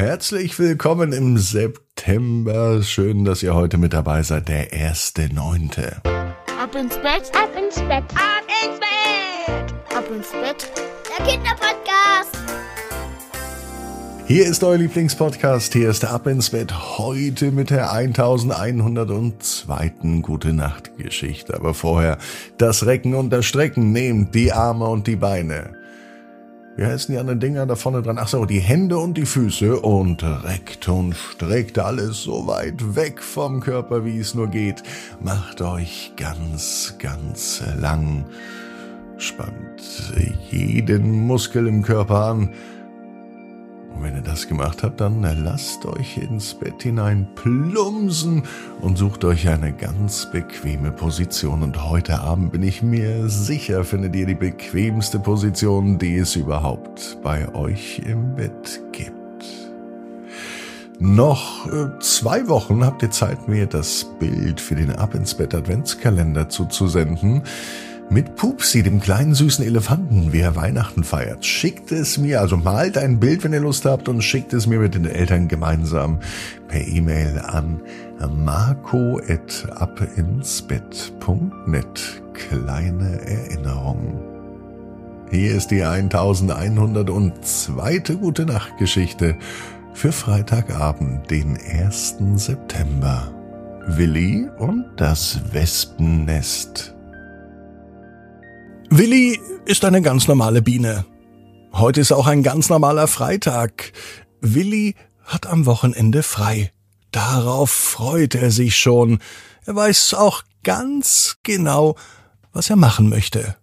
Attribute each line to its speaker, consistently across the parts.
Speaker 1: Herzlich willkommen im September. Schön, dass ihr heute mit dabei seid. Der erste Neunte.
Speaker 2: Ab ins Bett,
Speaker 3: ab ins Bett, ab ins Bett,
Speaker 2: ab ins Bett.
Speaker 3: Der Kinderpodcast.
Speaker 1: Hier ist euer Lieblingspodcast. Hier ist der Ab ins Bett. Heute mit der 1102. Gute Nacht Geschichte. Aber vorher das Recken und das Strecken. Nehmt die Arme und die Beine. Wie heißen die anderen Dinger da vorne dran? Ach so, die Hände und die Füße und reckt und streckt alles so weit weg vom Körper, wie es nur geht. Macht euch ganz, ganz lang. Spannt jeden Muskel im Körper an und wenn ihr das gemacht habt, dann lasst euch ins Bett hinein plumsen und sucht euch eine ganz bequeme Position. Und heute Abend bin ich mir sicher, findet ihr die bequemste Position, die es überhaupt bei euch im Bett gibt. Noch äh, zwei Wochen habt ihr Zeit, mir das Bild für den Ab ins Bett Adventskalender zuzusenden mit Pupsi, dem kleinen süßen Elefanten, wie er Weihnachten feiert. Schickt es mir, also malt ein Bild, wenn ihr Lust habt, und schickt es mir mit den Eltern gemeinsam per E-Mail an marco.abinsbett.net. Kleine Erinnerung. Hier ist die 1102. Gute Nacht Geschichte für Freitagabend, den 1. September. Willi und das Wespennest. Willi ist eine ganz normale Biene. Heute ist auch ein ganz normaler Freitag. Willi hat am Wochenende frei. Darauf freut er sich schon. Er weiß auch ganz genau, was er machen möchte.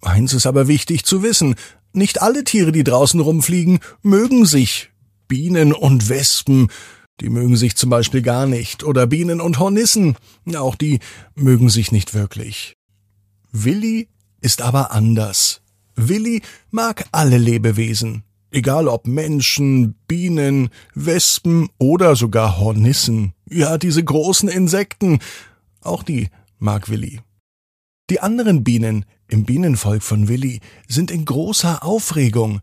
Speaker 1: Eins ist aber wichtig zu wissen. Nicht alle Tiere, die draußen rumfliegen, mögen sich. Bienen und Wespen, die mögen sich zum Beispiel gar nicht. Oder Bienen und Hornissen, auch die mögen sich nicht wirklich. Willi ist aber anders. Willi mag alle Lebewesen, egal ob Menschen, Bienen, Wespen oder sogar Hornissen. Ja, diese großen Insekten, auch die mag Willi. Die anderen Bienen im Bienenvolk von Willi sind in großer Aufregung.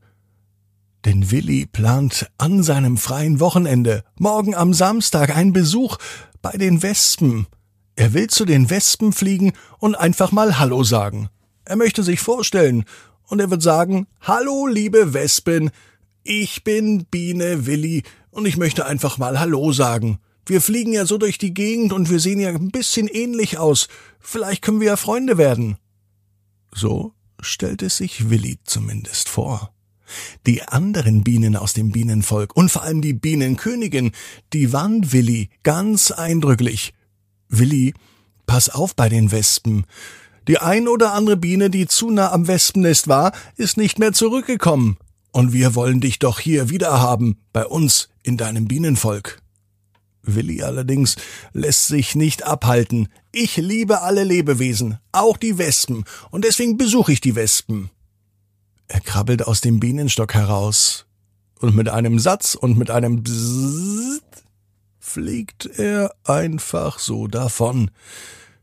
Speaker 1: Denn Willi plant an seinem freien Wochenende, morgen am Samstag, einen Besuch bei den Wespen. Er will zu den Wespen fliegen und einfach mal Hallo sagen. Er möchte sich vorstellen und er wird sagen, Hallo, liebe Wespen, ich bin Biene Willi und ich möchte einfach mal Hallo sagen. Wir fliegen ja so durch die Gegend und wir sehen ja ein bisschen ähnlich aus. Vielleicht können wir ja Freunde werden. So stellt es sich Willi zumindest vor. Die anderen Bienen aus dem Bienenvolk und vor allem die Bienenkönigin, die warnt Willi ganz eindrücklich. Willi, pass auf bei den Wespen. Die ein oder andere Biene, die zu nah am Wespennest war, ist nicht mehr zurückgekommen. Und wir wollen dich doch hier wieder haben, bei uns, in deinem Bienenvolk. Willi allerdings lässt sich nicht abhalten. Ich liebe alle Lebewesen, auch die Wespen, und deswegen besuche ich die Wespen. Er krabbelt aus dem Bienenstock heraus, und mit einem Satz und mit einem Bzzzt fliegt er einfach so davon.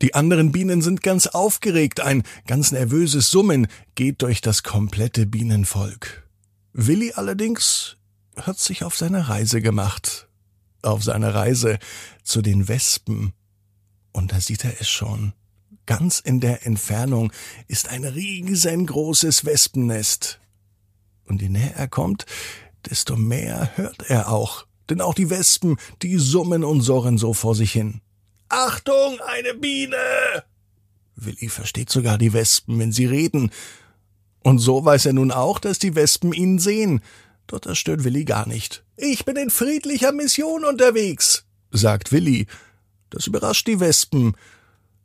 Speaker 1: Die anderen Bienen sind ganz aufgeregt, ein ganz nervöses Summen geht durch das komplette Bienenvolk. Willi allerdings hat sich auf seine Reise gemacht, auf seine Reise zu den Wespen. Und da sieht er es schon. Ganz in der Entfernung ist ein riesengroßes Wespennest. Und je näher er kommt, desto mehr hört er auch. Denn auch die Wespen, die summen und surren so vor sich hin. Achtung, eine Biene! Willi versteht sogar die Wespen, wenn sie reden. Und so weiß er nun auch, dass die Wespen ihn sehen. Doch das stört Willi gar nicht. Ich bin in friedlicher Mission unterwegs, sagt Willi. Das überrascht die Wespen.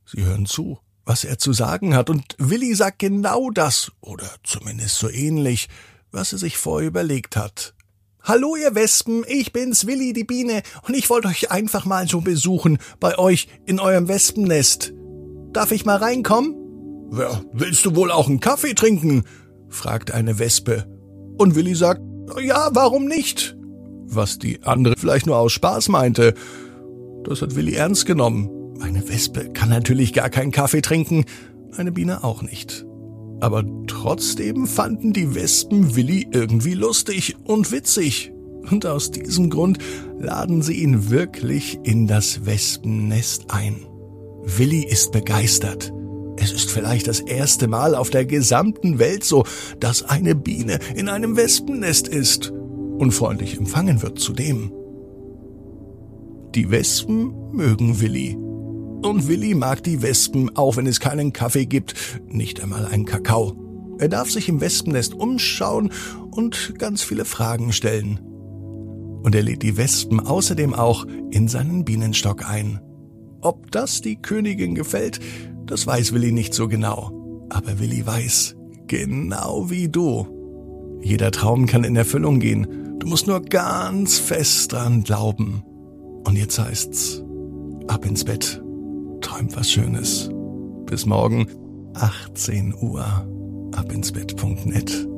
Speaker 1: Sie hören zu, was er zu sagen hat, und Willi sagt genau das, oder zumindest so ähnlich, was er sich vorher überlegt hat. Hallo ihr Wespen, ich bin's Willi die Biene und ich wollte euch einfach mal so besuchen bei euch in eurem Wespennest. Darf ich mal reinkommen? Ja, willst du wohl auch einen Kaffee trinken? fragt eine Wespe. Und Willi sagt, ja, warum nicht? Was die andere vielleicht nur aus Spaß meinte. Das hat Willi ernst genommen. Eine Wespe kann natürlich gar keinen Kaffee trinken, eine Biene auch nicht. Aber trotzdem fanden die Wespen Willi irgendwie lustig und witzig. Und aus diesem Grund laden sie ihn wirklich in das Wespennest ein. Willi ist begeistert. Es ist vielleicht das erste Mal auf der gesamten Welt so, dass eine Biene in einem Wespennest ist und freundlich empfangen wird zudem. Die Wespen mögen Willi. Und Willi mag die Wespen, auch wenn es keinen Kaffee gibt, nicht einmal einen Kakao. Er darf sich im Wespennest umschauen und ganz viele Fragen stellen. Und er lädt die Wespen außerdem auch in seinen Bienenstock ein. Ob das die Königin gefällt, das weiß Willi nicht so genau. Aber Willi weiß, genau wie du. Jeder Traum kann in Erfüllung gehen. Du musst nur ganz fest dran glauben. Und jetzt heißt's, ab ins Bett. Träumt was Schönes. Bis morgen, 18 Uhr, abinsbett.net.